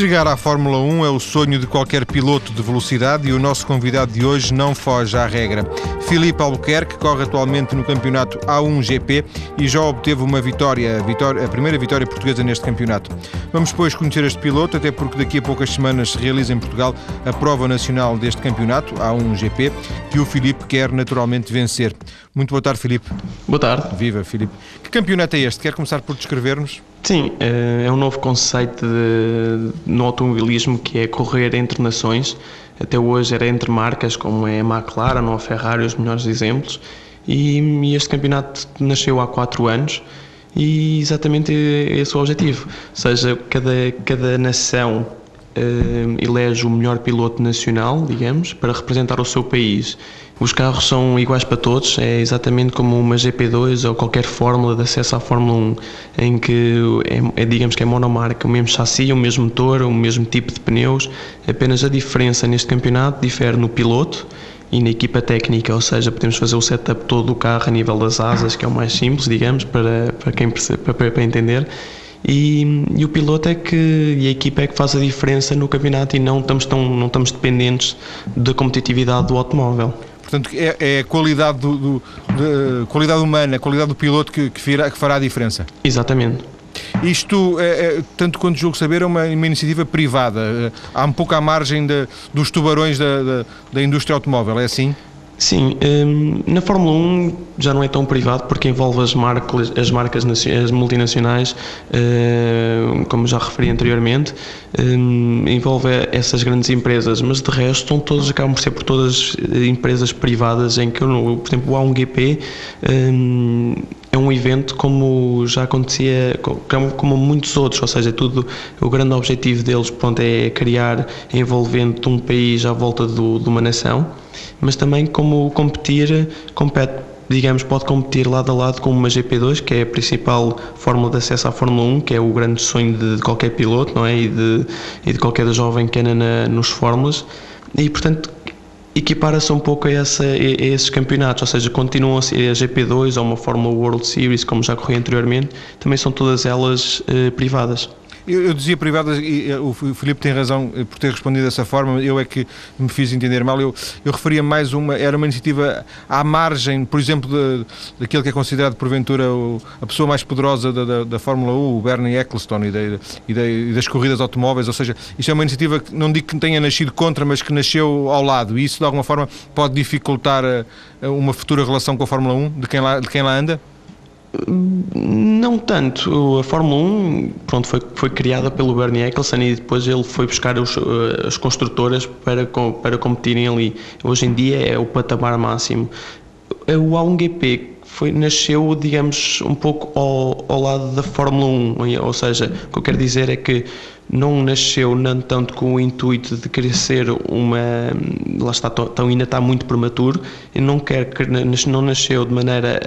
Chegar à Fórmula 1 é o sonho de qualquer piloto de velocidade e o nosso convidado de hoje não foge à regra. Filipe Albuquerque corre atualmente no campeonato A1 GP e já obteve uma vitória, a, vitória, a primeira vitória portuguesa neste campeonato. Vamos depois conhecer este piloto, até porque daqui a poucas semanas se realiza em Portugal a prova nacional deste campeonato, A1 GP, que o Filipe quer naturalmente vencer. Muito boa tarde, Filipe. Boa tarde. Viva, Filipe. Que campeonato é este? Quer começar por descrever-nos? Sim, eh, é um novo conceito de, no automobilismo que é correr entre nações. Até hoje era entre marcas, como é a McLaren ou a Ferrari, os melhores exemplos. E, este campeonato nasceu há quatro anos e exatamente esse é o objetivo. Ou seja, cada, cada nação uh, elege o melhor piloto nacional, digamos, para representar o seu país. Os carros são iguais para todos, é exatamente como uma GP2 ou qualquer fórmula de acesso à Fórmula 1, em que é, é, digamos que é monomarca, o mesmo chassi, o mesmo motor, o mesmo tipo de pneus, apenas a diferença neste campeonato difere no piloto e na equipa técnica, ou seja, podemos fazer o setup todo do carro a nível das asas, que é o mais simples, digamos, para, para quem para, para entender, e, e, o piloto é que e a equipa é que faz a diferença no campeonato e não estamos tão não estamos dependentes da competitividade do automóvel. Portanto, é, é a qualidade, do, do de, qualidade humana, a qualidade do piloto que, que, virá, que fará a diferença. Exatamente. Isto, é, é, tanto quanto julgo saber, é uma, uma iniciativa privada. Há um pouco à margem de, dos tubarões da, da, da indústria automóvel, é assim? Sim, um, na Fórmula 1 já não é tão privado porque envolve as marcas, as marcas as multinacionais, uh, como já referi anteriormente, um, envolve essas grandes empresas, mas de resto estão todas, acabam por ser por todas eh, empresas privadas em que, por exemplo, o A1GP um, é um evento como já acontecia, como muitos outros, ou seja, tudo, o grande objetivo deles pronto, é criar envolvendo um país à volta do, de uma nação mas também como competir, compete, digamos, pode competir lado a lado com uma GP2, que é a principal fórmula de acesso à Fórmula 1, que é o grande sonho de qualquer piloto, não é? E de, e de qualquer jovem que anda na, nos fórmulas. E, portanto, equipara-se um pouco a, essa, a, esses campeonatos, ou seja, continuam a ser a GP2 ou uma Fórmula World Series, como já corri anteriormente, também são todas elas eh, privadas. Eu, eu dizia privadas, e o Filipe tem razão eh, por ter respondido dessa forma, eu é que me fiz entender mal. Eu, eu referia mais uma, era uma iniciativa à margem, por exemplo, daquele que é considerado porventura o, a pessoa mais poderosa da, da, da Fórmula 1, o Bernie Ecclestone, e, de, e, de, e, das corridas automóveis. Ou seja, isto é uma iniciativa que não digo que tenha nascido contra, mas que nasceu ao lado, e isso de alguma forma pode dificultar eh, uma futura relação com a Fórmula 1, de quem lá, de quem lá anda? Não tanto. A Fórmula 1 pronto, foi, foi criada pelo Bernie Ecclestone e depois ele foi buscar os, eh, as construtoras para, para competirem ali. Hoje em dia é o patamar máximo. O A1GP foi, nasceu, digamos, um pouco ao, ao lado da Fórmula 1, ou seja, o que eu quero dizer é que não nasceu não tanto com o intuito de querer ser uma lá está tão, ainda está muito prematuro e não quer não nasceu de maneira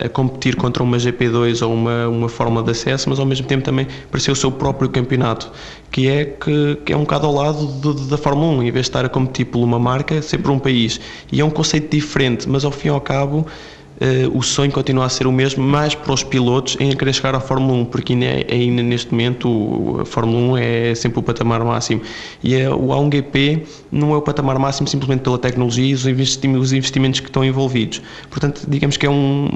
a, a, competir contra uma GP2 ou uma uma fórmula de acesso mas ao mesmo tempo também para ser o seu próprio campeonato que é que, que é um bocado ao lado do, da Fórmula 1 em vez de estar a competir por uma marca ser por um país. E é um conceito diferente mas ao fim e ao cabo uh, o sonho continua a ser o mesmo, mais para os pilotos em querer chegar à Fórmula 1, porque ainda, é, ainda neste momento a Fórmula 1 é sempre o patamar máximo. E é, o A1GP não é o patamar máximo simplesmente pela tecnologia e os investimentos que estão envolvidos. Portanto, digamos que é um,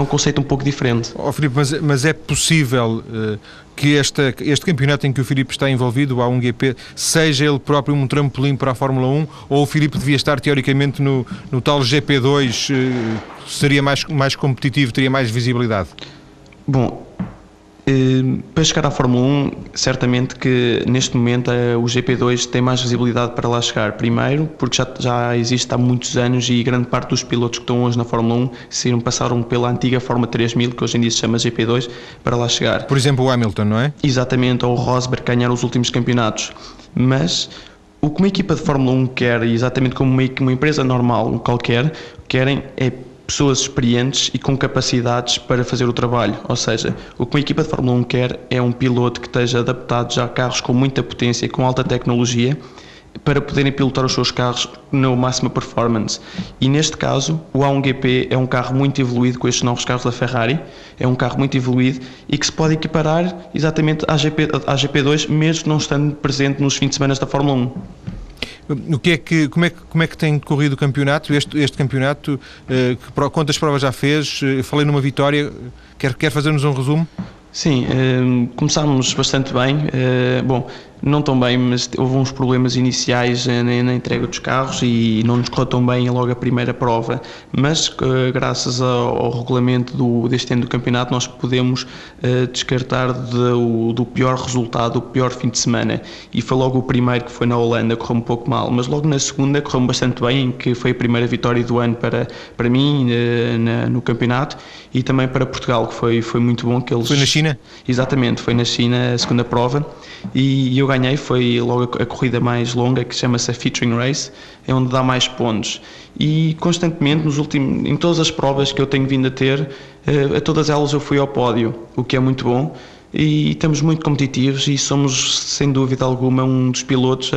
é um conceito um pouco diferente. Oh, Filipe, mas, mas é possível uh, que esta, este campeonato em que o Filipe está envolvido, o A1GP, seja ele próprio um trampolim para a Fórmula 1 ou o Filipe devia estar teoricamente no, no tal GP2, uh, seria mais, mais competitivo, teria mais visibilidade? Bom, para chegar à Fórmula 1, certamente que neste momento eh, o GP2 tem mais visibilidade para lá chegar. Primeiro, porque já, já existe há muitos anos e grande parte dos pilotos que estão hoje na Fórmula 1 saíram, passaram pela antiga Fórmula 3000, que hoje em dia se chama GP2, para lá chegar. Por exemplo, o Hamilton, não é? Exatamente, ou o Rosberg ganhar os últimos campeonatos. Mas o que uma equipa de Fórmula 1 quer, exatamente como uma, uma empresa normal, qualquer, querem é pessoas experientes e com capacidades para fazer o trabalho. Ou seja, o que uma equipa de Fórmula 1 quer é um piloto que esteja adaptado já a carros com muita potência, com alta tecnologia para poderem pilotar os seus carros na máxima performance. E neste caso, o A1GP é um carro muito evoluído com estes novos carros da Ferrari, é um carro muito evoluído e que se pode equiparar exatamente à, GP, à GP2, mesmo não estando presente nos fins de semana da Fórmula 1. O que é que, como, é que, como é que tem corrido o campeonato? Este, este campeonato, eh, que, quantas provas já fez? Falei numa vitória, quer, quer fazer-nos um resumo? Sim, eh, começámos bastante bem. Eh, bom, não tão bem, mas houve uns problemas iniciais na, na, entrega dos carros e não nos correu tão bem logo a primeira prova, mas uh, graças ao, regulamento do, deste ano do campeonato nós podemos uh, descartar de, do pior resultado, o pior fim de semana. E foi logo o primeiro que foi na Holanda, correu um pouco mal, mas logo na segunda correu bastante bem, em que foi a primeira vitória do ano para, para mim na, no campeonato e também para Portugal, que foi, foi muito bom que eles... Foi na China? Exatamente, foi na China a segunda prova. E eu ganhei, foi logo a corrida mais longa que chama-se a Featuring Race, é onde dá mais pontos. E constantemente, nos últimos, em todas as provas que eu tenho vindo a ter, eh, a todas elas eu fui ao pódio, o que é muito bom. E estamos muito competitivos e somos, sem dúvida alguma, um dos pilotos,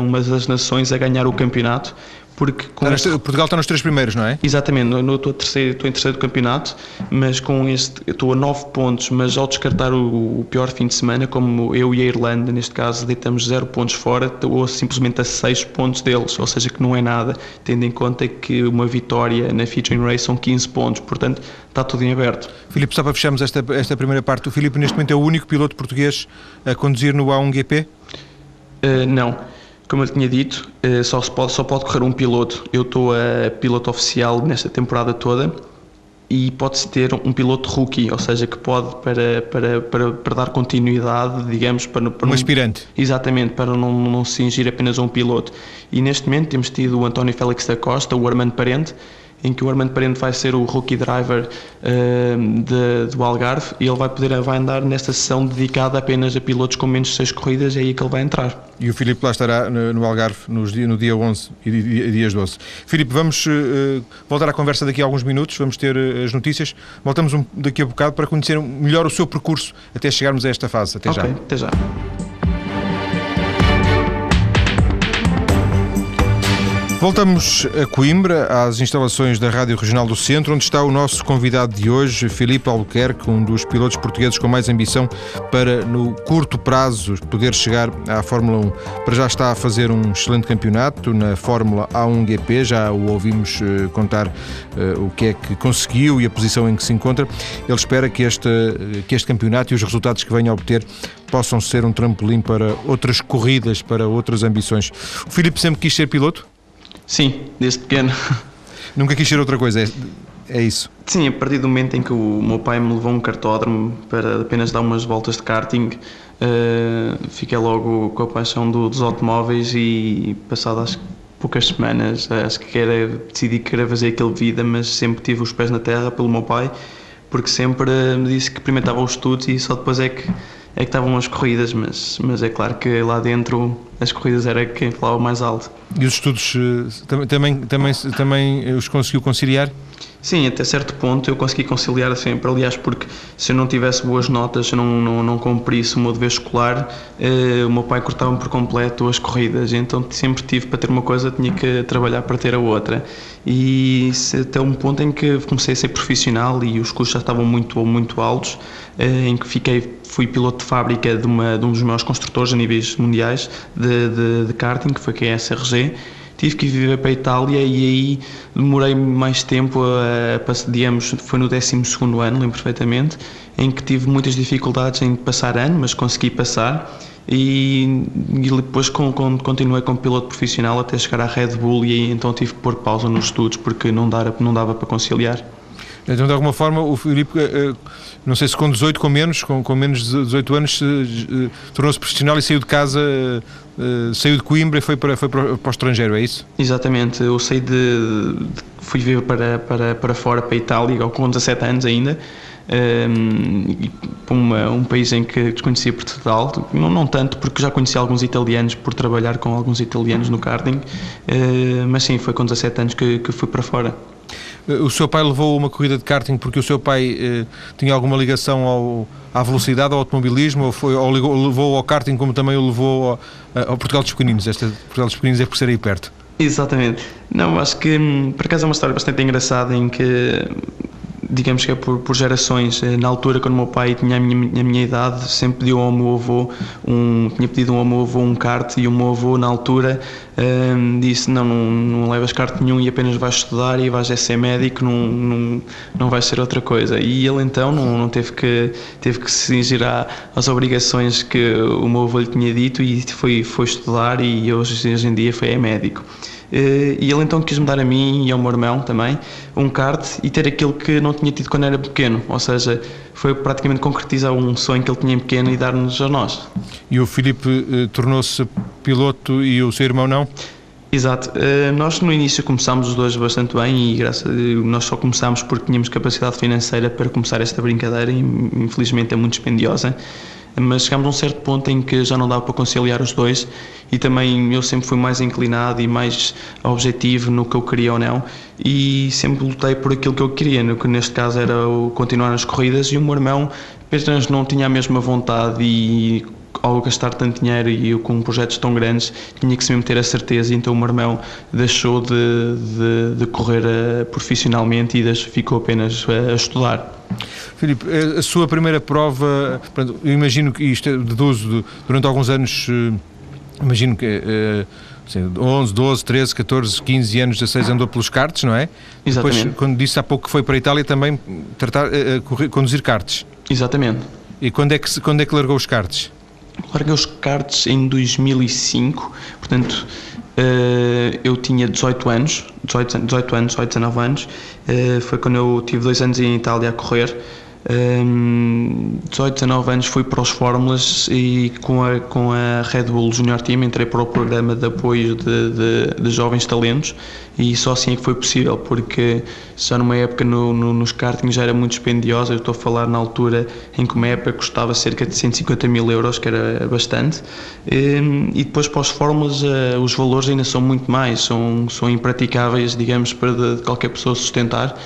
uma das nações a ganhar o campeonato porque está este... Portugal está nos três primeiros, não é? Exatamente, eu estou, terceiro, estou em terceiro do campeonato, mas com este estou a nove pontos, mas ao descartar o, o, pior fim de semana, como eu e a Irlanda, neste caso, deitamos zero pontos fora, estou simplesmente a seis pontos deles, ou seja, que não é nada, tendo em conta que uma vitória na featuring race são 15 pontos, portanto está tudo em aberto. Filipe, só para fecharmos esta, esta primeira parte, o Filipe neste momento é o único piloto português a conduzir no A1GP? Uh, não. Como eu tinha dito, eh, só, pode, só pode correr um piloto. Eu estou a piloto oficial nesta temporada toda e pode-se ter um piloto rookie, ou seja, que pode, para, para, para, para dar continuidade, digamos, para, para um aspirante. Exatamente, para não, não se cingir apenas a um piloto. E neste momento temos tido o António Félix da Costa, o Armando Parente, em que o Armando Parente vai ser o rookie driver uh, de, do Algarve e ele vai poder vai andar nesta sessão dedicada apenas a pilotos com menos de 6 corridas, é aí que ele vai entrar. E o Filipe lá estará no, Algarve nos, no dia 11 e dias 12. Filipe, vamos uh, voltar à conversa daqui a alguns minutos, vamos ter uh, as notícias. Voltamos um, daqui a bocado para conhecer melhor o seu percurso até chegarmos a esta fase. Até okay, já. Até já. Voltamos a Coimbra, às instalações da Rádio Regional do Centro, onde está o nosso convidado de hoje, Filipe Albuquerque, um dos pilotos portugueses com mais ambição para, no curto prazo, poder chegar à Fórmula 1. Para já está a fazer um excelente campeonato na Fórmula A1 GP, já o ouvimos uh, contar uh, o que é que conseguiu e a posição em que se encontra. Ele espera que este, que este campeonato e os resultados que venha a obter possam ser um trampolim para outras corridas, para outras ambições. O Filipe sempre quis ser piloto? Sim, desde pequeno. Nunca quis ser outra coisa, é, é isso? Sim, a partir do momento em que o meu pai me levou um cartódromo para apenas dar umas voltas de karting, uh, fiquei logo com a paixão do, dos automóveis e passado acho poucas semanas, acho que era, decidi que queria fazer aquele vida, mas sempre tive os pés na terra pelo meu pai, porque sempre me disse que experimentava os estudos e só depois é que é que estavam as corridas, mas, mas é claro que lá dentro as corridas era quem falava mais alto. E os estudos eh, também, também, também os conseguiu conciliar? Sim, até certo ponto eu consegui conciliar sempre. Aliás, porque se eu não tivesse boas notas, se eu não, não, não cumprisse o meu dever escolar, eh, o meu pai cortava-me por completo as corridas. Então sempre tive para ter uma coisa, tinha que trabalhar para ter a outra. E até um ponto em que comecei a ser profissional e os custos já estavam muito, muito altos, eh, em que fiquei, fui piloto de fábrica de, uma, de um dos maiores construtores a níveis mundiais de, de, de karting, que foi a SRG tive que viver para a Itália e aí demorei mais tempo, a, a, digamos, foi no 12 ano, lembro perfeitamente, em que tive muitas dificuldades em passar ano, mas consegui passar e, e depois com, com, continuei como piloto profissional até chegar à Red Bull e aí então tive que pôr pausa nos estudos porque não dava, não dava para conciliar. Então, de alguma forma, o Filipe, eh, não sei se com 18, com menos, com, com menos de 18 anos, eh, tornou-se profissional e saiu de casa, eh, saiu de Coimbra e foi para, foi para, o estrangeiro, é isso? Exatamente, eu saí de, fui viver para, para, para fora, para a Itália, com 17 anos ainda, um, para um país em que desconhecia Portugal, não, não tanto porque já conheci alguns italianos por trabalhar com alguns italianos no karting, mas sim, foi com 17 anos que, que fui para fora. O seu pai levou uma corrida de karting porque o seu pai eh, tinha alguma ligação ao, à velocidade, ao automobilismo, ou, foi, ou ligou, levou ao karting como também o levou ao, ao Portugal dos Pequeninos? Esta Portugal dos Pequeninos é por ser aí perto. Exatamente. Não, acho que hum, por acaso é uma história bastante engraçada em que digamos que é por, por, gerações. Eh, na altura, quando o meu pai tinha a minha, a minha idade, sempre pediu ao meu avô, um, tinha pedido ao meu avô um kart e o meu avô, na altura, um, ehm, disse: não, não, não levas kart nenhum e apenas vais estudar e vais ser médico, não, não, não vais ser outra coisa. E ele então não, não teve, que, teve que se cingir às obrigações que o meu avô lhe tinha dito e foi, foi estudar e hoje, hoje em dia foi é médico. Eh, e ele então quis-me dar a mim e ao meu irmão também um kart e ter aquilo que não tinha tido quando era pequeno, ou seja, foi praticamente concretizar um sonho que ele tinha em pequeno e dar-nos a nós. E o Filipe eh, tornou-se piloto e o seu irmão não? Exato. Uh, nós no início começámos os dois bastante bem e graças a Deus, nós só começámos porque tínhamos capacidade financeira para começar esta brincadeira e infelizmente é muito dispendiosa mas chegámos a um certo ponto em que já não dava para conciliar os dois e também eu sempre fui mais inclinado e mais objetivo no que eu queria ou não e sempre lutei por aquilo que eu queria, no que neste caso era continuar nas corridas e o meu irmão apenas não tinha a mesma vontade e ao gastar tanto dinheiro e eu com projetos tão grandes tinha que se mesmo ter a certeza então o meu irmão deixou de, de, de correr uh, profissionalmente e ficou apenas a, a estudar. Filipe, a sua primeira prova, eu imagino que isto é deduzo durante alguns anos, eh, imagino que uh, Sim, 11, 12, 13, 14, 15 anos, 16 andou pelos karts, não é? Exatamente. Depois, quando disse há pouco que foi para a Itália, também tratar, conduzir karts. Exatamente. E quando é que, quando é que largou os karts? Larguei os karts em 2005, portanto uh, eu tinha 18 anos, 18, 18 anos, 18, 19 anos, uh, foi quando eu tive dois anos em Itália a correr um, 18, 19 anos fui para os Fórmulas e com a, com a Red Bull Junior Team entrei para o programa de apoio de, de, de jovens talentos e só assim é que foi possível, porque já numa época no, no, nos kartings já era muito dispendiosa, eu estou a falar na altura em que uma época custava cerca de 150 mil euros, que era bastante, e, e depois para os Fórmulas uh, os valores ainda são muito mais, são, são impraticáveis, digamos, para de, de qualquer pessoa sustentar.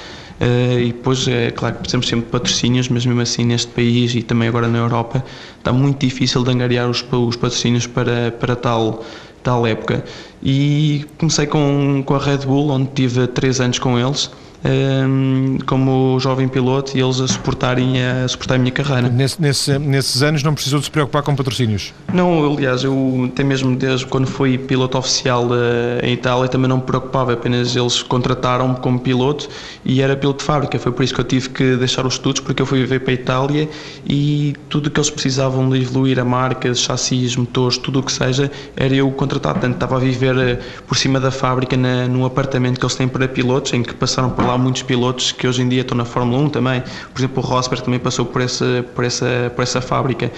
Uh, e depois, é claro que precisamos sempre de patrocínios, mas mesmo assim neste país e também agora na Europa está muito difícil de angariar os, os patrocínios para, para tal, tal época. E comecei com, com a Red Bull, onde tive três anos com eles como jovem piloto e eles a suportarem a, suportar a minha carreira. Nesse, nesse, nesses anos não precisou de se preocupar com patrocínios? Não, aliás, eu até mesmo desde quando fui piloto oficial uh, em Itália também não me preocupava, apenas eles contrataram-me como piloto e era piloto de fábrica, foi por isso que eu tive que deixar os estudos porque eu fui viver para a Itália e tudo o que eles precisavam de evoluir a marca, chassis, motores, tudo o que seja, era eu contratado, portanto estava a viver uh, por cima da fábrica na, num apartamento que eles têm para pilotos, em que passaram por lá há muitos pilotos que hoje em dia estão na Fórmula 1 também. Por exemplo, o Rosberg também passou por essa, por essa, por essa fábrica.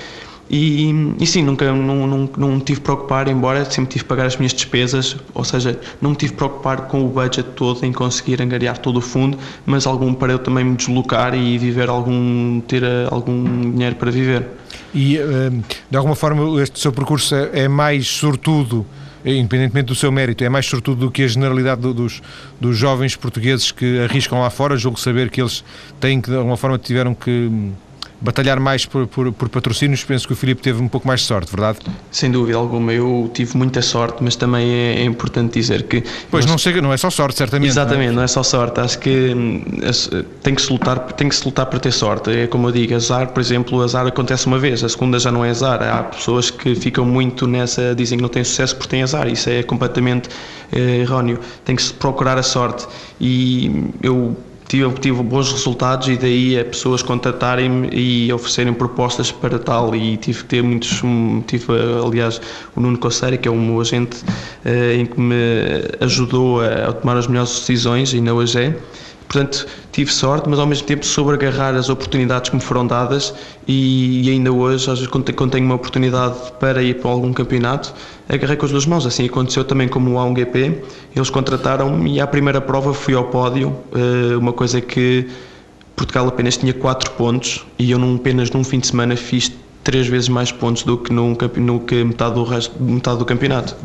E, e, sim, nunca não, não, não me tive preocupar, embora sempre tive de pagar as minhas despesas, ou seja, não me tive preocupar com o budget todo em conseguir angariar todo o fundo, mas algum para eu também me deslocar e viver algum, ter eh, algum dinheiro para viver. E eh, de alguma forma este seu percurso é, é mais sortudo independentemente do seu mérito, é mais sobretudo do que a generalidade dos, dos jovens portugueses que arriscam lá fora. Julgo saber que eles têm que, de alguma forma, tiveram que batalhar mais por, por, por, patrocínios, penso que o Filipe teve um pouco mais de sorte, verdade? Sem dúvida alguma, eu tive muita sorte, mas também é, é importante dizer que. Pois não, chega, não é só sorte, certamente. Exatamente, não é? não é, só sorte. Acho que hum, tem que, se lutar, tem que se lutar para ter sorte. É como eu digo, azar, por exemplo, azar acontece uma vez, a segunda já não é azar. Há pessoas que ficam muito nessa, dizem que não têm sucesso porque têm azar, isso é completamente é, erróneo. Tem que se procurar a sorte. E eu tive, tive bons resultados e daí a pessoas contratarem-me e oferecerem propostas para tal. E tive que ter muitos, tive aliás o Nuno Coceira que é meu agente eh, em que me ajudou a, tomar as melhores decisões e na hoje Portanto, tive sorte, mas ao mesmo tempo soube agarrar as oportunidades que me foram dadas e, e ainda hoje, às vezes, quando tenho uma oportunidade para ir para algum campeonato, agarrei com as duas mãos. Assim aconteceu também como o A1GP. Eles contrataram-me e à primeira prova fui ao pódio, eh, uma coisa que Portugal apenas tinha 4 pontos e eu num, apenas num fim de semana fiz três vezes mais pontos do que, num, no que metade, do resto, metade do campeonato.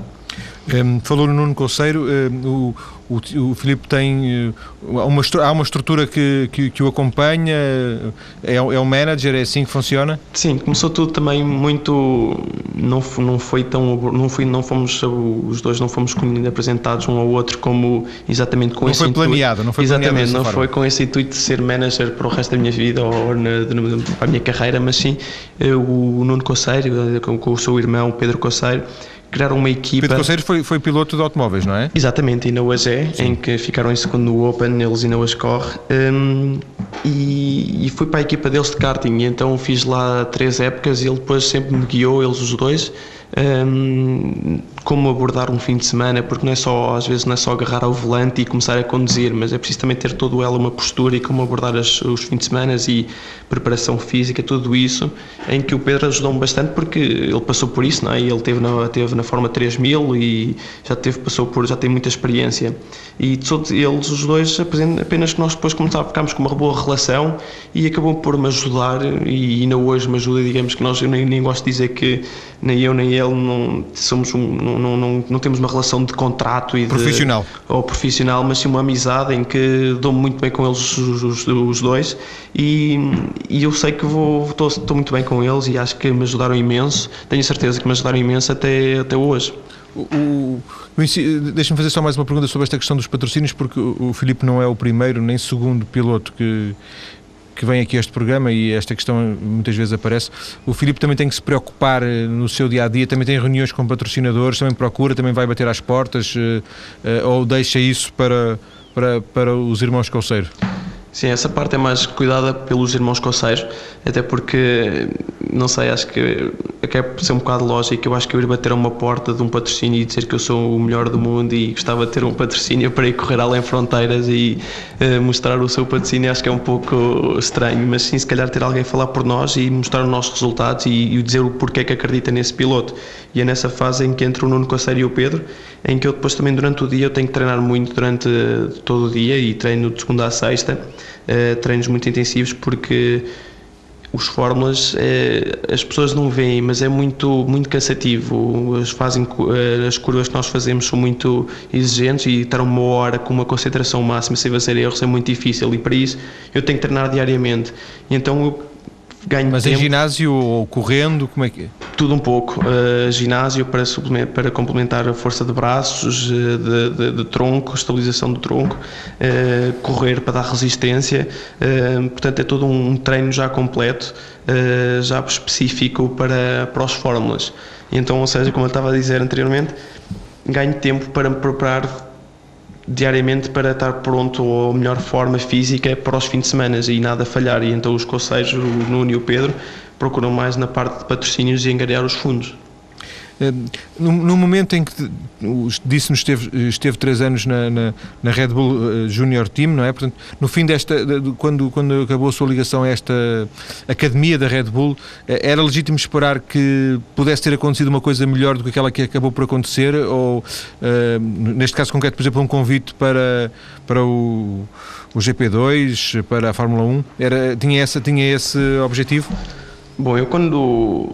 Um, falou no Nuno Conceiro, um, o, o, o Filipe tem uma, há uma estrutura que, que, que o acompanha, é, é um manager, é assim que funciona? Sim, começou tudo também muito, não, não foi tão, não, foi, não fomos, os dois não fomos apresentados um ao outro como exatamente com não esse foi planeado, não foi Exatamente, não foi com esse intuito de ser manager para o resto da minha vida ou na, para a minha carreira, mas sim o Nuno Conceiro, com, com o seu irmão Pedro Conceiro, criaram uma equipa. Pedro Conselho foi, foi piloto de automóveis, não é? Exatamente, ainda hoje é, Sim. em que ficaram em segundo no Open, eles ainda hoje corre. Um, e, e fui para a equipa deles de karting, e então fiz lá três épocas e ele depois sempre me guiou, eles os dois um, como abordar um fim de semana, porque não é só, às vezes, não é só agarrar ao volante e começar a conduzir, mas é preciso também ter todo ela uma postura e como abordar as, os fins de semana e preparação física, tudo isso, em que o Pedro ajudou-me bastante porque ele passou por isso, não é? Ele teve na, teve na Forma 3000 e já teve, passou por, já tem muita experiência. E todos eles, os dois, apenas que nós depois começámos, ficámos com uma boa relação e acabou por me ajudar e ainda hoje me ajuda, digamos que nós, eu nem, nem gosto de dizer que nem eu nem ele não somos um, não, não, não, temos uma relação de contrato e profissional de, ou profissional, mas sim uma amizade em que dou-me muito bem com eles os, os, os dois e, e, eu sei que vou estou, estou muito bem com eles e acho que me ajudaram imenso. Tenho certeza que me ajudaram imenso até até hoje. O, o, Deixa-me fazer só mais uma pergunta sobre esta questão dos patrocínios, porque o, o Filipe não é o primeiro nem segundo piloto que, que vem aqui a este programa e esta questão muitas vezes aparece, o Filipe também tem que se preocupar eh, no seu dia a dia, também tem reuniões com patrocinadores, também procura, também vai bater às portas eh, eh, ou deixa isso para, para, para os irmãos Colseiro? Sim, essa parte é mais cuidada pelos irmãos Coceiros, até porque, não sei, acho que acaba por ser um bocado lógico. Eu acho que eu ir bater a uma porta de um patrocínio e dizer que eu sou o melhor do mundo e gostava de ter um patrocínio para ir correr além fronteiras e uh, mostrar o seu patrocínio, acho que é um pouco estranho. Mas sim, se calhar ter alguém falar por nós e mostrar os nossos resultados e, e dizer o porquê que acredita nesse piloto. E é nessa fase em que entra o Nuno Coceiro e o Pedro, em que eu depois também durante o dia eu tenho que treinar muito durante todo o dia e treino de segunda a sexta uh, treinos muito intensivos porque os fórmulas eh, as pessoas não veem, mas é muito muito cansativo. As, fazem, eh, as curvas que nós fazemos são muito exigentes e estar uma hora com uma concentração máxima sem fazer erros é muito difícil e para isso eu tenho que treinar diariamente. E então eu ganho Mas tempo. em ginásio ou correndo, como é que é? Tudo um pouco. Uh, ginásio para, para complementar a força de braços, uh, de, de, de, tronco, estabilização do tronco, uh, correr para dar resistência. portanto, é todo um treino já completo, já específico para, para os fórmulas. então, ou seja, como eu estava a dizer anteriormente, ganho tempo para me preparar diariamente para estar pronto ou a melhor forma física para os fins de semana e nada falhar. E então os conselhos, o Nuno e o Pedro, procuram mais na parte de patrocínios e angariar os fundos. Eh, no, no, momento em que disse-nos esteve, esteve três anos na, na, na, Red Bull eh, Junior Team, não é? Portanto, no fim desta, quando, quando acabou a sua ligação a esta academia da Red Bull, eh, era legítimo esperar que pudesse ter acontecido uma coisa melhor do que aquela que acabou por acontecer? Ou, neste caso concreto, por exemplo, um convite para, para o, o GP2, para a Fórmula 1? Era, tinha, essa, tinha esse objetivo? Bom, eu quando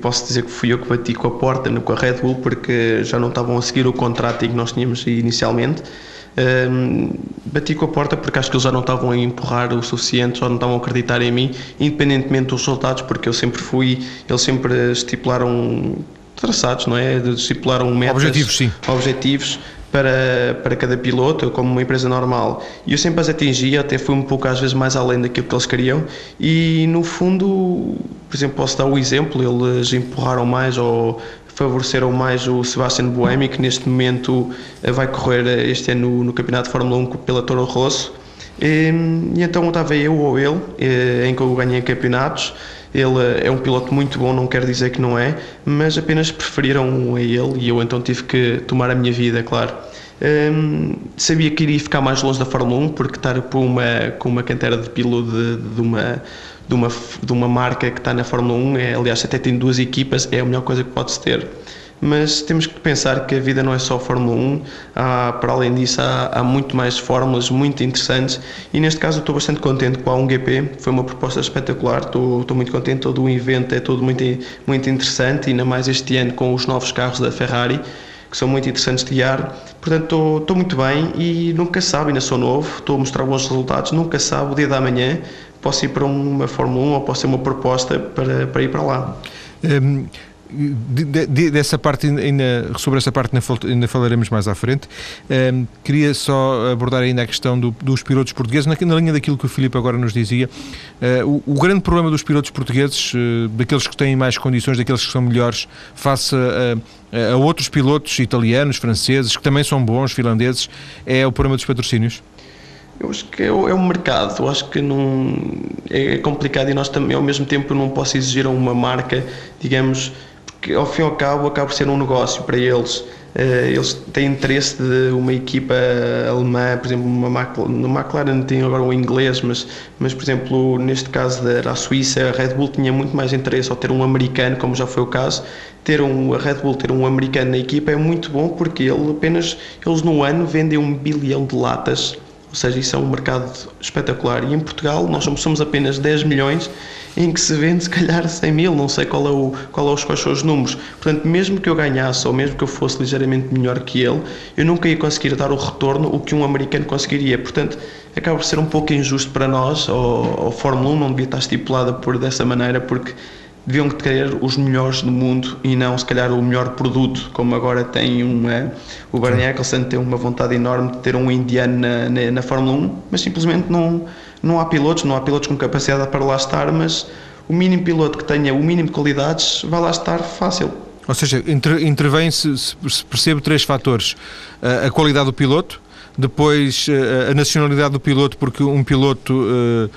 posso dizer que fui eu que bati com a porta com a Red Bull porque já não estavam a seguir o contrato que nós tínhamos inicialmente. Um, bati com a porta porque acho que eles já não estavam a empurrar o suficiente, já não estavam a acreditar em mim, independentemente dos resultados, porque eu sempre fui, eles sempre estipularam traçados, não é? Estipularam metas, objetivos, sim. objetivos para, para cada piloto, como uma empresa normal. E eu sempre as atingia, até fui um pouco às vezes mais além daquilo que eles queriam. E no fundo, por exemplo, posso dar o um exemplo: eles empurraram mais ou favoreceram mais o Sebastian Buemi, que neste momento eh, vai correr eh, este ano no, no Campeonato de Fórmula 1 pela Toro Rosso. E, e então estava eu ou ele, eh, em que eu ganhei campeonatos. Ele é um piloto muito bom, não quer dizer que não é, mas apenas preferiram a ele e eu então tive que tomar a minha vida, claro. Um, sabia que iria ficar mais longe da Fórmula 1 porque estar com uma, com uma cantera de piloto de, de, uma, de, uma, de uma marca que está na Fórmula 1, é, aliás, até tem duas equipas, é a melhor coisa que pode-se ter mas temos que pensar que a vida não é só Fórmula 1, há, para além disso há, há, muito mais fórmulas muito interessantes. E neste caso estou bastante contente com a 1GP, foi uma proposta espetacular, estou, estou muito contente, todo o evento é todo muito, muito interessante, ainda mais este ano com os novos carros da Ferrari, que são muito interessantes de guiar. Portanto, estou muito bem e nunca sabe, ainda sou novo, estou a mostrar bons resultados, nunca sabe o dia da manhã. Posso ir para uma Fórmula 1 ou posso ter uma proposta para, para ir para lá. Um de, de, dessa parte ainda, sobre essa parte ainda falaremos mais à frente. Um, queria só abordar ainda a questão do, dos pilotos portugueses, na, na, linha daquilo que o Filipe agora nos dizia. Uh, o, o, grande problema dos pilotos portugueses, uh, daqueles que têm mais condições, daqueles que são melhores, face a, a, outros pilotos italianos, franceses, que também são bons, finlandeses, é o problema dos patrocínios? Eu acho que é o, é o mercado, eu acho que não é complicado e nós também ao mesmo tempo não posso exigir a uma marca, digamos, que ao fim e ao cabo acaba por ser um negócio para eles. Uh, eles têm interesse de uma equipa alemã, por exemplo, uma McLaren, McLaren tem agora o inglês, mas, mas por exemplo, neste caso da, Suíça, a Red Bull tinha muito mais interesse ao ter um americano, como já foi o caso. Ter um, a Red Bull ter um americano na equipa é muito bom porque ele apenas, eles no ano vendem um bilhão de latas ou seja, isso é um mercado espetacular. E em Portugal nós somos, apenas 10 milhões em que se vende se calhar 100 mil, não sei qual é o, qual é os, quais são os números. Portanto, mesmo que eu ganhasse ou mesmo que eu fosse ligeiramente melhor que ele, eu nunca ia conseguir dar o retorno o que um americano conseguiria. Portanto, acaba por ser um pouco injusto para nós, ou a Fórmula 1 não devia estar estipulada por dessa maneira, porque deviam querer os melhores do mundo e não se calhar o melhor produto, como agora tem uma, o Bernie Eccleston tem uma vontade enorme de ter um indiano na, na, na, Fórmula 1, mas simplesmente não, não há pilotos, não há pilotos com capacidade para lá estar, mas o mínimo piloto que tenha o mínimo de qualidades vai lá estar fácil. Ou seja, intervém-se, se percebe três fatores. A qualidade do piloto, depois a nacionalidade do piloto, porque um piloto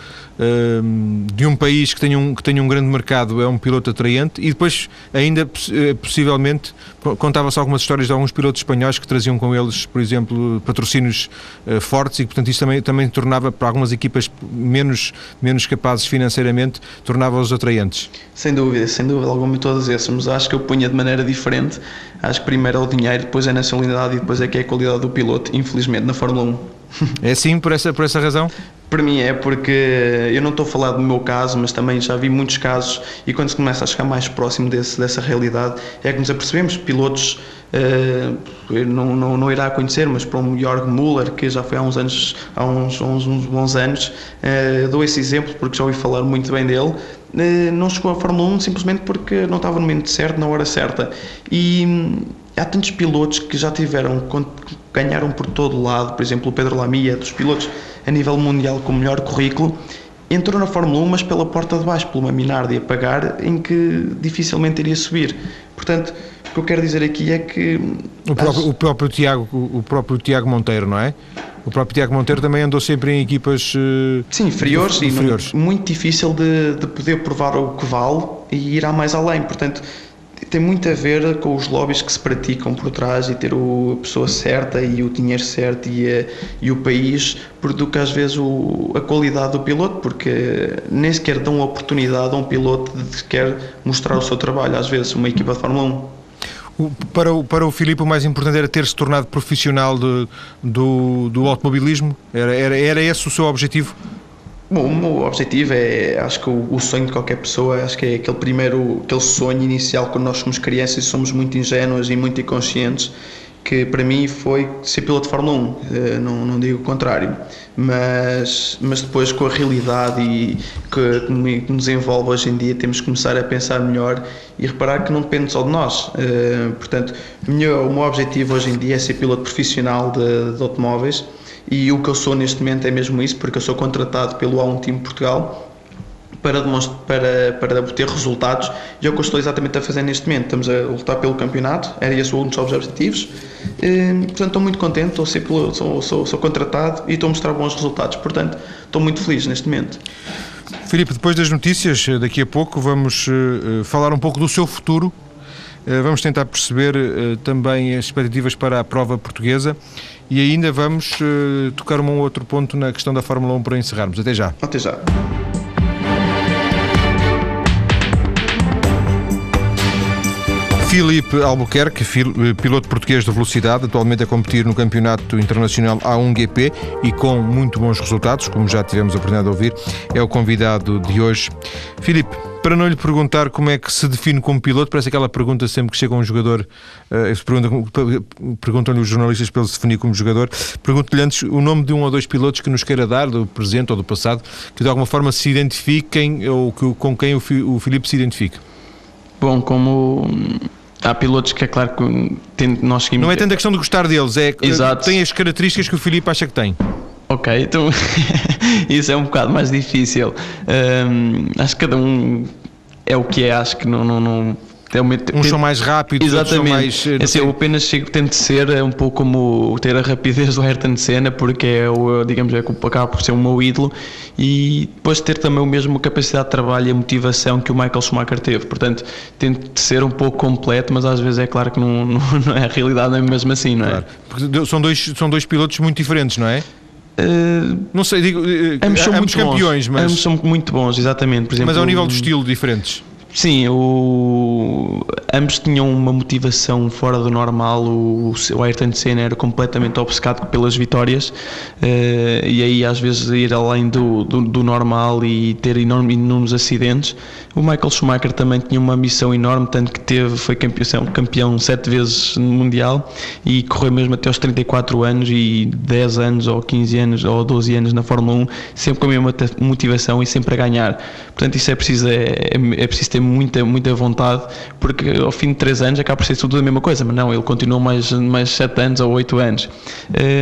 de um país que tenha um, que tenha um grande mercado é um piloto atraente e depois ainda eh, possivelmente contava-se algumas histórias de alguns pilotos espanhóis que traziam com eles, por exemplo, patrocínios uh, fortes e portanto isso também, também tornava para algumas equipas menos, menos capazes financeiramente, tornava-os atraentes. Sem dúvida, sem dúvida alguma todas essas, mas acho que eu punha de maneira diferente, acho que primeiro é o dinheiro, depois é a nacionalidade e depois é que é a qualidade do piloto, infelizmente na Fórmula 1. É assim por essa, por essa razão? Para mim é porque eu não estou a falar do meu caso, mas também já vi muitos casos e quando se começa a chegar mais próximo desse, dessa realidade é que nos apercebemos pilotos uh, não, não, não irá conhecer, mas para um Jorg Müller que já foi há uns anos, há uns, uns, uns bons anos, uh, dou esse exemplo porque já ouvi falar muito bem dele. Uh, não chegou à Fórmula 1 simplesmente porque não estava no momento certo, na hora certa. E há tantos pilotos que já tiveram, ganharam por todo lado, por exemplo, o Pedro Lamia, dos pilotos a nível mundial com o melhor currículo, entrou na Fórmula 1, mas pela porta de baixo, por uma Minardi a pagar, em que dificilmente iria subir. Portanto, o que eu quero dizer aqui é que. O próprio, acho... o próprio, Tiago, o próprio Tiago Monteiro, não é? O próprio Tiago Monteiro também andou sempre em equipas. Uh, Sim, inferiores, inferiores. e muito difícil de, de poder provar o que vale e ir a mais além. Portanto, tem muito a ver com os lobbies que se praticam por trás e ter o, a pessoa certa e o dinheiro certo e, a, e o país, do que às vezes o, a qualidade do piloto, porque nem sequer dão oportunidade a um piloto de sequer mostrar o seu trabalho, às vezes, uma equipa de Fórmula 1. para, o, para o Filipe, o mais importante era ter se tornado profissional de, do, do automobilismo? Era, era, era esse o seu objetivo? Bom, o meu objetivo é, acho que o, o, sonho de qualquer pessoa, acho que é aquele primeiro, aquele sonho inicial quando nós somos crianças e somos muito ingênuos e muito inconscientes, que para mim foi ser piloto de Fórmula 1, eh, não, não digo o contrário, mas, mas depois com a realidade e que, que nos envolve hoje em dia temos que começar a pensar melhor e reparar que não depende só de nós. Eh, portanto, o meu, o meu objetivo hoje em dia é ser piloto profissional de, de automóveis e o que eu sou neste momento é mesmo isso, porque eu sou contratado pelo A1 Team Portugal para, para, para obter resultados e é o que eu estou exatamente a fazer neste momento. Estamos a lutar pelo campeonato, era esse um dos objetivos. E, portanto, estou muito contente, estou ser, sou, sou, sou contratado e estou a mostrar bons resultados. Portanto, estou muito feliz neste momento. Filipe, depois das notícias, daqui a pouco vamos uh, falar um pouco do seu futuro. Uh, vamos tentar perceber uh, também as expectativas para a prova portuguesa e ainda vamos uh, tocar um outro ponto na questão da Fórmula 1 para encerrarmos. Até já. Até já. Filipe Albuquerque, eh, piloto português de velocidade, atualmente a competir no Campeonato Internacional A1GP e com muito bons resultados, como já tivemos a oportunidade de ouvir, é o convidado de hoje. Filipe, para não lhe perguntar como é que se define como piloto, parece aquela pergunta sempre que chega um jogador, uh, perguntam-lhe os jornalistas para ele se definir como jogador, pergunto-lhe antes o nome de um ou dois pilotos que nos queira dar, do presente ou do passado, que de alguma forma se identifiquem ou que, com quem o, o Filipe se identifica. Bom, como há pilotos que é claro que tem, nós seguimos. Não é tanto a questão de gostar deles, é Exato. tem as características que o Filipe acha que tem. Ok, então isso é um bocado mais difícil. Um, acho que cada um é o que é, acho que não, não, não é uma, Uns são mais rápidos, Exatamente. mais. É assim, eu apenas chego, tento ser é um pouco como ter a rapidez do Ayrton Senna, porque é o, digamos, é, acaba por ser o meu ídolo, e depois ter também o mesmo capacidade de trabalho e a motivação que o Michael Schumacher teve. Portanto, tento ser um pouco completo, mas às vezes é claro que não, não, não é a realidade, não é mesmo assim, não é? Claro. Porque são dois, são dois pilotos muito diferentes, não é? Uh, não sei, digo, ambos são ambos muito campeões, bons. mas. Ambos são muito bons, exatamente. Por exemplo, mas ao nível de estilo diferentes. Sim, o... ambos tinham uma motivação fora do normal. O, o Ayrton Senna era completamente obcecado pelas vitórias uh, e aí às vezes ir além do, do, do normal e ter enorme, enormes acidentes. O Michael Schumacher também tinha uma missão enorme, tanto que teve, foi campeão, campeão sete vezes no Mundial e correu mesmo até aos 34 anos e 10 anos ou 15 anos ou 12 anos na Fórmula 1, sempre com a mesma motivação e sempre a ganhar. Portanto, isso é preciso, é, é, é preciso ter muita, muita vontade, porque ao fim de 3 anos acaba por ser tudo a mesma coisa, mas não, ele continuou mais, mais 7 anos ou 8 anos.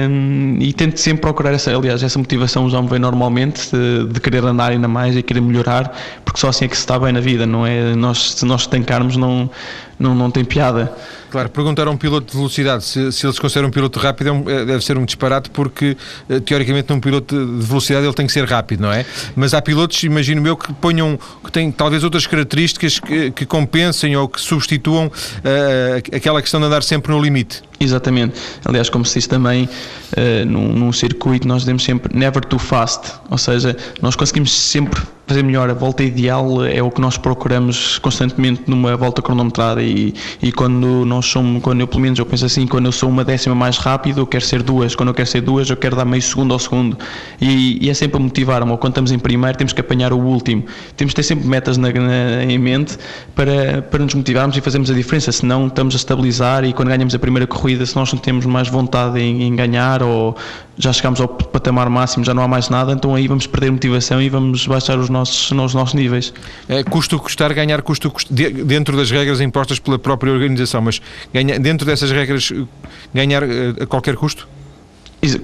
Um, e tento sempre procurar essa, aliás, essa motivação já me vem normalmente de, de, querer andar ainda mais e querer melhorar, porque só assim é que se está bem na vida, não é? Nós, se nós estancarmos, não, não, não tem piada. Claro, perguntar a um piloto de velocidade se, se ele se considera um piloto rápido é um, é, deve ser um disparate porque, eh, teoricamente, num piloto de velocidade ele tem que ser rápido, não é? Mas há pilotos, imagino eu, que ponham, que têm talvez outras características que, que compensem ou que substituam uh, aquela questão de andar sempre no limite. Exatamente. Aliás, como se diz também, uh, num, num circuito, nós dizemos sempre never too fast, ou seja, nós conseguimos sempre fazer melhor. A volta ideal é o que nós procuramos constantemente numa volta cronometrada e, e quando nós somos, quando eu pelo menos eu penso assim, quando eu sou uma décima mais rápido, eu quero ser duas, quando eu quero ser duas, eu quero dar meio segundo ao segundo. E, e é sempre a motivar-me, ou quando estamos em primeiro temos que apanhar o último, temos que ter sempre metas na, na, em mente para, para nos motivarmos e fazermos a diferença, senão estamos a estabilizar e quando ganhamos a primeira corrida, se nós não temos mais vontade em, em ganhar ou já chegamos ao patamar máximo, já não há mais nada, então aí vamos perder motivação e vamos baixar os nossos, os nossos níveis. É, custo custar, ganhar custo dentro das regras impostas pela própria organização, mas ganha, dentro dessas regras ganhar eh, a qualquer custo?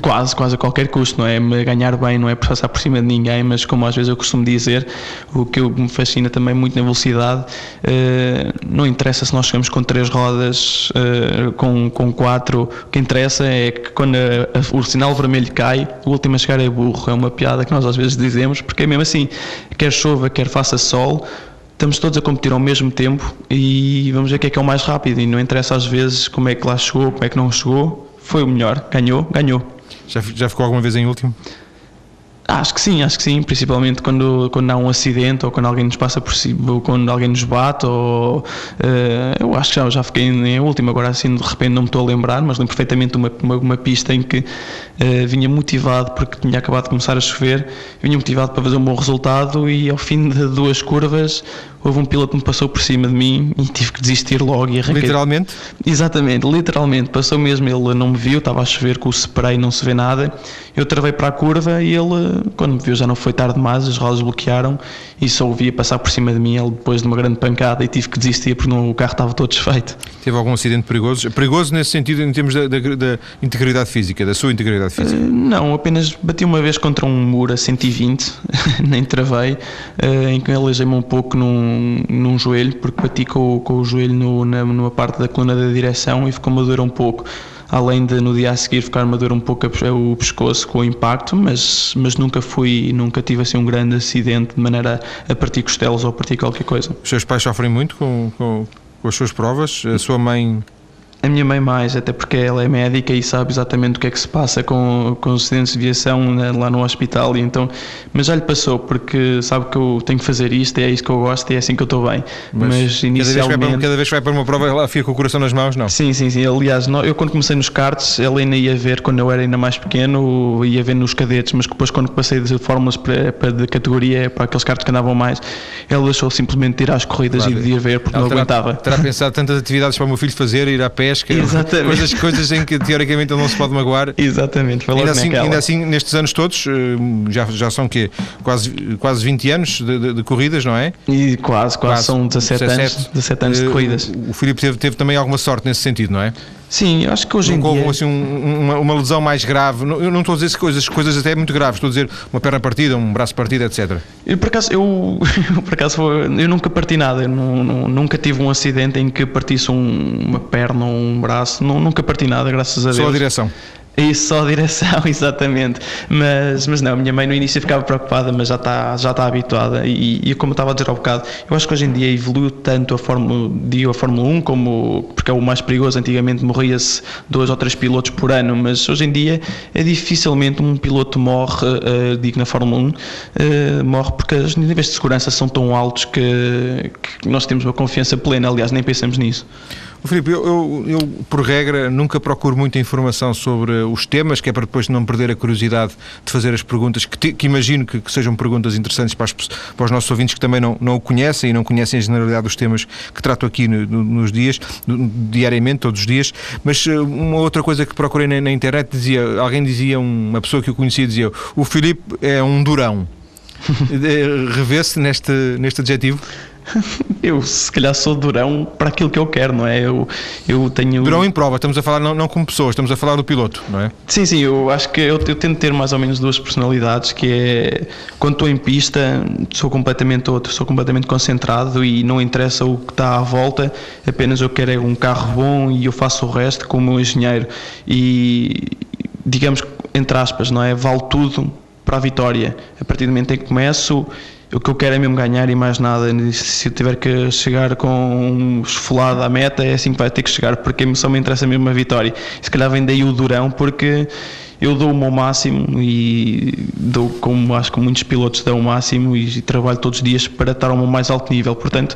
Quase, quase a qualquer custo, não é? Ganhar bem não é passar por cima de ninguém, mas como às vezes eu costumo dizer, o que me fascina também muito na velocidade, uh, não interessa se nós chegamos com três rodas, uh, com, com quatro, o que interessa é que quando o sinal vermelho cai, o último a chegar é burro. É uma piada que nós às vezes dizemos, porque é mesmo assim, quer chova, quer faça sol, estamos todos a competir ao mesmo tempo e vamos ver o que é que é o mais rápido e não interessa às vezes como é que lá chegou, como é que não chegou, foi o melhor, ganhou, ganhou. Já, já ficou alguma vez em último? Acho que sim, acho que sim, principalmente quando, quando há um acidente ou quando alguém nos passa por cima, ou quando alguém nos bate, ou uh, eu acho que já, já fiquei em último, agora assim de repente não me estou a lembrar, mas lembro perfeitamente uma, uma, uma pista em que uh, vinha motivado porque tinha acabado de começar a chover, vinha motivado para fazer um bom resultado e ao fim de duas curvas houve um piloto que me passou por cima de mim e tive que desistir logo e arranquei. Literalmente? Exatamente, literalmente, passou mesmo, ele não me viu, estava a chover com o spray, não se vê nada, eu travei para a curva e ele quando me viu já não foi tarde demais, as rodas bloquearam e só ouvia passar por cima de mim, ele depois de uma grande pancada e tive que desistir porque não, o carro estava todo desfeito. Teve algum acidente perigoso? Perigoso nesse sentido em termos da, da, da integridade física, da sua integridade física? Uh, não, apenas bati uma vez contra um muro a 120, nem travei, uh, em que aleijei-me um pouco num, num joelho, porque bati com, com o joelho no, na, numa parte da coluna da direção e ficou-me a doer um pouco além de no dia a seguir ficar uma dor um pouco o pescoço com o impacto, mas, mas nunca fui, nunca tive assim um grande acidente de maneira a partir costelos ou a partir qualquer coisa. Os seus pais sofrem muito com, com, com as suas provas? A sua mãe A minha mãe mais, até porque ela é médica e sabe exatamente o que é que se passa com, com os acidentes de viação né, lá no hospital e então, mas já lhe passou porque sabe que eu tenho que fazer isto, é isso que eu gosto e é assim que eu estou bem. Mas, mas inicialmente... Cada vez, cada vez que vai para uma prova ela fica com o coração nas mãos, não? Sim, sim, sim. Aliás, eu quando comecei nos karts, ela ainda ia ver, quando eu era ainda mais pequeno, ia ver nos cadetes, mas depois quando passei de fórmulas para, para de categoria, para aqueles karts que andavam mais, ela deixou simplesmente ir às corridas claro. e de ir ver porque ela não terá, aguentava. Terá pensado tantas atividades para o meu filho fazer, ir à pesca, coisas, coisas em que teoricamente ele não se pode magoar. Exatamente, foi ainda assim, ainda assim, nestes anos todos, eh, já, já são quê? Quase, quase 20 anos de, de, de corridas, não é? E quase, quase, quase são 17, 17, anos, 17 anos de eh, corridas. O, o Filipe teve, teve também alguma sorte nesse sentido, não é? Sim, acho que hoje Nunca em dia... houve assim, um, uma, uma, lesão mais grave. Eu não estou a dizer coisas, coisas até muito graves, estou a dizer uma perna partida, um braço partido, etc. Eu, por acaso, eu, por acaso, eu nunca parti nada. Eu não, não, nunca tive um acidente em que partisse um, uma perna ou um braço. Não, nunca parti nada, graças a Deus. Só a direção. Isso, só a direção, exatamente. Mas, mas não, a minha mãe no início ficava preocupada, mas já está, já está habituada. E, e como estava a dizer há bocado, eu acho que hoje em dia evoluiu tanto a Fórmula, a Fórmula 1, como, porque é o mais perigoso. Antigamente morria-se dois ou três pilotos por ano, mas hoje em dia é dificilmente um piloto morre, uh, digo na Fórmula 1, uh, eh, morre porque os níveis de segurança são tão altos que, que nós temos uma confiança plena. Aliás, nem pensamos nisso. Filipe, eu, eu, eu, por regra nunca procuro muita informação sobre os temas, que é para depois não perder a curiosidade de fazer as perguntas, que, te, que imagino que, que, sejam perguntas interessantes para, as, para, os nossos ouvintes que também não, não o conhecem e não conhecem a generalidade dos temas que trato aqui no, no, nos dias, diariamente, todos os dias. Mas eh, uma outra coisa que procurei na, na internet dizia, alguém dizia, uma pessoa que eu conhecia dizia, o Filipe é um durão. Eh, revê-se neste, neste adjetivo? eu se calhar sou durão para aquilo que eu quero, não é? Eu, eu tenho. Durão em prova, estamos a falar não, não como pessoas, estamos a falar do piloto, não é? Sim, sim, eu acho que eu, eu tento ter mais ou menos duas personalidades, que é quando estou em pista sou completamente outro, sou completamente concentrado e não interessa o que está à volta, apenas eu quero é um carro bom e eu faço o resto como engenheiro e digamos entre aspas, não é? Vale tudo para a vitória. A partir do momento em que começo o que eu quero é mesmo ganhar e mais nada. Se eu tiver que chegar com um esfolado à meta, é assim que vai ter que chegar, porque só me interessa mesmo a vitória. Se calhar vem daí o durão, porque eu dou o meu máximo e dou como acho que muitos pilotos dão o máximo e, e trabalho todos os dias para estar ao meu mais alto nível. Portanto,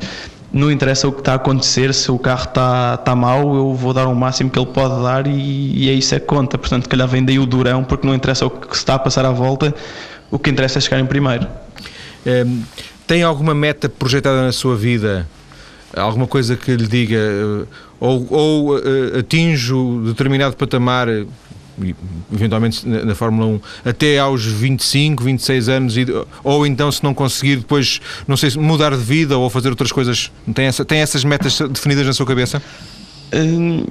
não interessa o que está a acontecer, se o carro está, está mau, eu vou dar o máximo que ele pode dar e, e é isso é que conta. Portanto, se calhar vem daí o durão, porque não interessa o que se está a passar à volta, o que interessa é chegar em primeiro. Ehm, tem alguma meta projetada na sua vida? Alguma coisa que lhe diga eh, ou, ou uh, atinjo determinado patamar eventualmente na, Fórmula 1 até aos 25, 26 anos e, ou então se não conseguir depois, não sei, mudar de vida ou fazer outras coisas, tem, essa, tem essas metas definidas na sua cabeça? Hum,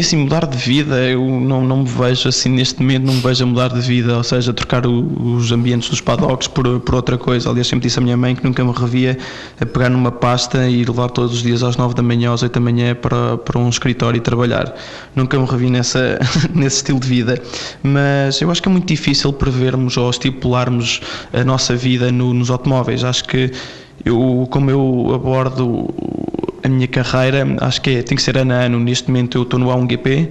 assim, mudar de vida, eu não, não me vejo assim, neste momento não me vejo a mudar de vida, ou seja, trocar o, os ambientes dos paddocks por, por outra coisa. Aliás, sempre disse à minha mãe que nunca me revia a pegar numa pasta e levar todos os dias às 9 da manhã, às 8 da manhã para, para um escritório e trabalhar. Nunca me revi nessa, nesse estilo de vida. Mas eu acho que é muito difícil prevermos ou estipularmos a nossa vida no, nos automóveis. Acho que eu, como eu abordo a minha carreira, acho que é, tem que ser ano a ano. Neste momento eu estou no A1GP,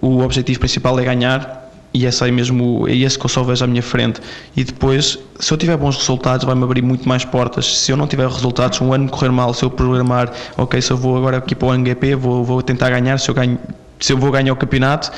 o objetivo principal é ganhar e essa é mesmo, é esse que eu só vejo à minha frente. E depois, se eu tiver bons resultados, vai-me abrir muito mais portas. Se eu não tiver resultados, um ano correr mal, se eu programar, ok, se eu vou agora aqui para o ANGP, vou, vou tentar ganhar, se eu ganho se eu vou ganhar o campeonato,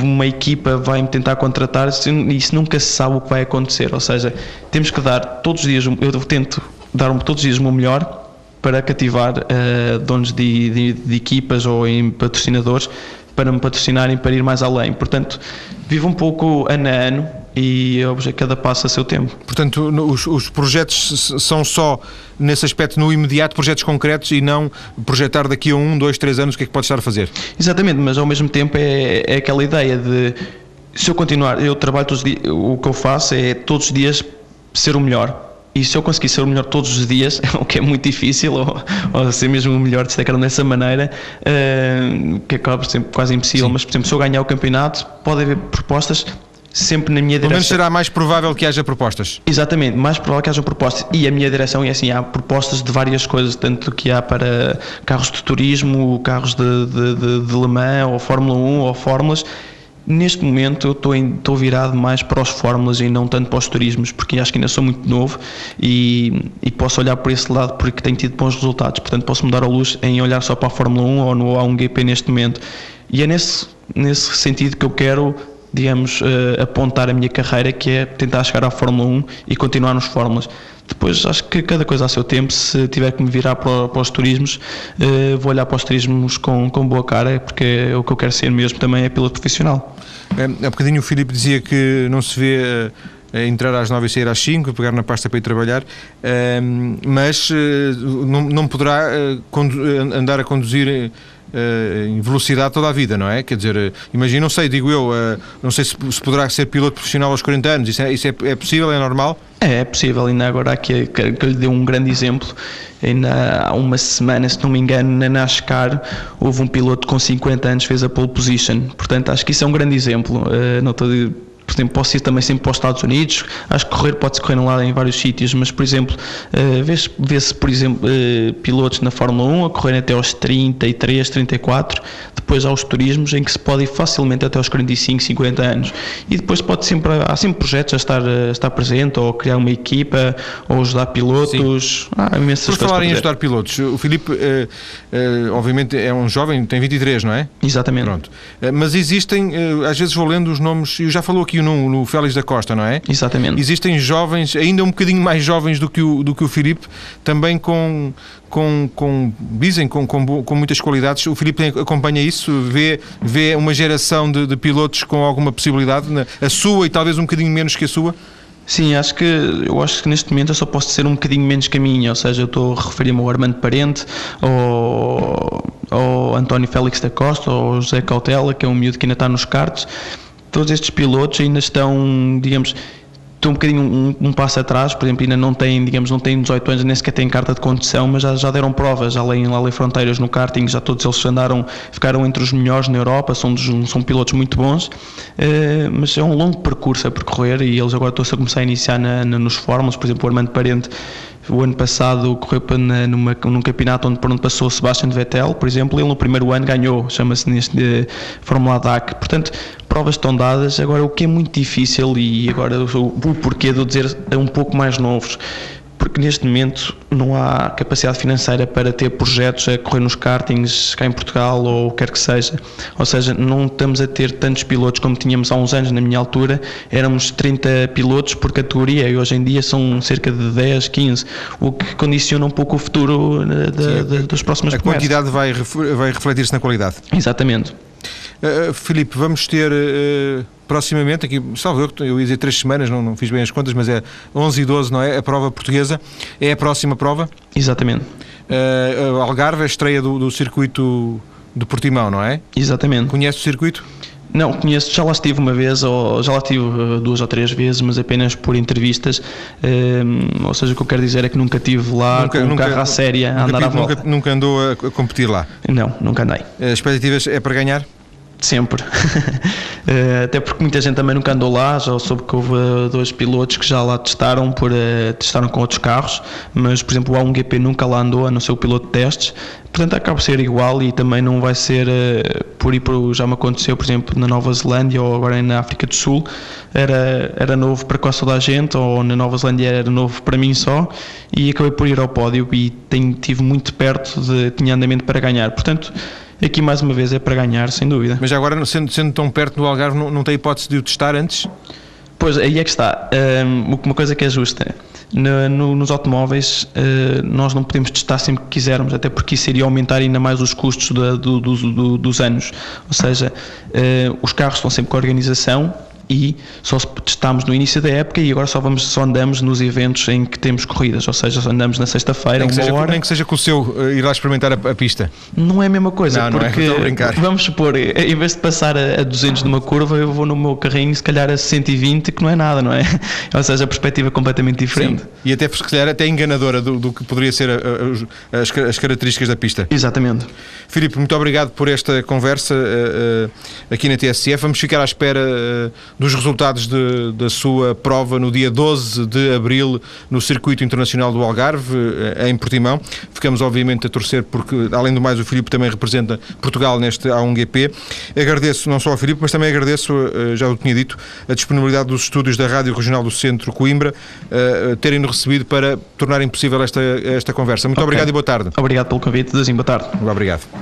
uma equipa vai me tentar contratar e isso nunca se sabe o que vai acontecer. Ou seja, temos que dar todos os dias, eu tento dar todos os dias o meu melhor para cativar uh, donos de, de, de, equipas ou em patrocinadores para me patrocinarem para ir mais além. Portanto, vivo um pouco ano a ano e cada passo a seu tempo. Portanto, os, os, projetos são só, nesse aspecto, no imediato, projetos concretos e não projetar daqui a um, dois, três anos o que é que pode estar a fazer? Exatamente, mas ao mesmo tempo é, é aquela ideia de se eu continuar, eu trabalho todos os dias, o que eu faço é todos os dias ser o melhor e se eu conseguir ser o melhor todos os dias, o que é muito difícil, ou, ou ser mesmo o melhor destacar dessa maneira, uh, que acaba por ser quase impossível, Sim. mas por exemplo, se eu ganhar o campeonato, pode haver propostas sempre na minha direção. Pelo menos será mais provável que haja propostas. Exatamente, mais provável que haja propostas. E a minha direção é assim: há propostas de várias coisas, tanto que há para carros de turismo, carros de, de, de, de Le Mans, ou Fórmula 1, ou Fórmulas. Neste momento eu estou, estou virado mais para os fórmulas e não tanto para os turismos, porque acho que ainda sou muito novo e, e posso olhar por esse lado porque tenho tido bons resultados. Portanto, posso me dar a luz em olhar só para a Fórmula 1 ou no A1GP neste momento. E é nesse, nesse sentido que eu quero digamos, uh, apontar a minha carreira, que é tentar chegar à Fórmula 1 e continuar nos Fórmulas. Depois acho que cada coisa a seu tempo, se tiver que me virar para, para os turismos, uh, vou olhar para os turismos com, com boa cara, porque é o que eu quero ser mesmo também é piloto profissional. É, há bocadinho o Filipe dizia que não se vê. Uh entrar às 9 e sair às 5, pegar na pasta para ir trabalhar, mas não, não poderá andar a conduzir uh, em velocidade toda a vida, não é? Quer dizer, uh, imagina, não sei, digo eu, uh, não sei se, se, poderá ser piloto profissional aos 40 anos, isso é, isso é, é possível, é normal? É, é possível, ainda agora aqui que, que lhe deu um grande exemplo, ainda há uma semana, se não me engano, na NASCAR houve um piloto com 50 anos fez a pole position, portanto acho que isso é um grande exemplo, não estou por exemplo, posso ir também sempre para os Estados Unidos, acho que correr pode-se correr lá em vários sítios, mas, por exemplo, uh, vê-se, vê por exemplo, uh, pilotos na Fórmula 1 a correrem até aos 33, 34, depois há os turismos em que se pode ir facilmente até aos 45, 50 anos, e depois pode sempre, há sempre projetos a estar, a estar presente, ou criar uma equipa, ou ajudar pilotos, Sim. há imensas Por falar em ajudar pilotos, o Filipe, uh, obviamente, é um jovem, tem 23, não é? Exatamente. Pronto. mas existem, às vezes vou lendo os nomes, e já falou aqui no, no Félix da Costa, não é? Exatamente. Existem jovens, ainda um bocadinho mais jovens do que o, do que o Filipe, também com, com, com dizem, com, com, com muitas qualidades. O Filipe acompanha isso, vê, vê uma geração de, de pilotos com alguma possibilidade, a sua e talvez um bocadinho menos que a sua? Sim, acho que eu acho que neste momento eu só posso ser um bocadinho menos caminho, ou seja, eu estou a referir-me ao Armando Parente, ao, ao António Félix da Costa, ao José Cautela, que é um miúdo que ainda está nos cartos, todos estes pilotos ainda estão, digamos, estão um bocadinho um, um, passo atrás, por exemplo, ainda não têm, digamos, não têm 18 anos, nem sequer têm carta de condução, mas já, já deram provas, além lá em fronteiras no karting, já todos eles andaram, ficaram entre os melhores na Europa, são, são pilotos muito bons, uh, mas é um longo percurso a percorrer e eles agora estão-se a começar a iniciar na, na, nos fórmulas, por exemplo, o Armando Parente o ano passado correu na, numa, num campeonato onde, por onde passou Sebastian Vettel, por exemplo, ele no primeiro ano ganhou, chama-se neste de Fórmula DAC. Portanto, provas estão dadas. Agora, o que é muito difícil, e agora o, o porquê de eu dizer é um pouco mais novos, porque neste momento não há capacidade financeira para ter projetos a correr nos kartings cá em Portugal ou o que quer que seja. Ou seja, não estamos a ter tantos pilotos como tínhamos há uns anos, na minha altura, éramos 30 pilotos por categoria e hoje em dia são cerca de 10, 15, o que condiciona um pouco o futuro eh, da, da, das próximas A quantidade vai, vai refletir-se na qualidade. Exatamente. Uh, Filipe, vamos ter uh, proximamente, aqui, salvo eu, eu ia dizer três semanas, não, não fiz bem as contas, mas é 11 e 12, não é? A prova portuguesa é a próxima prova? Exatamente. Uh, Algarve, a estreia do, do circuito de Portimão, não é? Exatamente. Conhece o circuito? Não, conheço, já lá estive uma vez, ou já lá estive duas ou três vezes, mas apenas por entrevistas. Um, ou seja, o que eu quero dizer é que nunca estive lá nunca, com um nunca, carro à séria a andar à volta. Nunca, nunca andou a, a competir lá? Não, nunca andei. As expectativas é para ganhar? Sempre. Eh, até porque muita gente também nunca andou lá, já soube que houve eh, dois pilotos que já lá testaram, por, uh, testaram com outros carros, mas por exemplo o A1GP nunca lá andou, a não ser o piloto de testes, portanto acaba por ser igual e também não vai ser por ir por, já me aconteceu, por exemplo, na Nova Zelândia ou agora na África do Sul, era, era novo para quase toda a gente, ou na Nova Zelândia era novo para mim só, e acabei por ir ao pódio e tenho, tive muito perto de, tinha andamento para ganhar, portanto aqui mais uma vez é para ganhar, sem dúvida. Mas agora, sendo, sendo tão perto do Algarve, não, não tem hipótese de o testar antes? Pois, aí é que está. Um, uma coisa que é justa. No, no, nos automóveis, uh, nós não podemos testar sempre que quisermos, até porque isso iria aumentar ainda mais os custos do, do, do, dos anos. Ou seja, uh, os carros estão sempre com a organização e só testámos no início da época e agora só vamos só andamos nos eventos em que temos corridas, ou seja, andamos na sexta-feira, uma seja, hora. Nem que seja com o seu uh, ir lá experimentar a, a, pista. Não é a mesma coisa, não, porque não é, vamos supor, em vez de passar a, a 200 numa curva, eu vou no meu carrinho se calhar a 120, que não é nada, não é? Ou seja, a perspectiva é completamente diferente. Sim. E até se calhar até enganadora do, do que poderia ser a, a, as, as, características da pista. Exatamente. Filipe, muito obrigado por esta conversa uh, uh, aqui na TSF. Vamos ficar à espera dos resultados de, da sua prova no dia 12 de abril no Circuito Internacional do Algarve, em Portimão. Ficamos, obviamente, a torcer porque, além do mais, o Filipe também representa Portugal neste A1GP. Agradeço não só ao Filipe, mas também agradeço, já o tinha dito, a disponibilidade dos estúdios da Rádio Regional do Centro Coimbra uh, terem-nos recebido para tornarem possível esta, esta conversa. Muito okay. obrigado e boa tarde. Obrigado pelo convite, Deus boa tarde. Obrigado.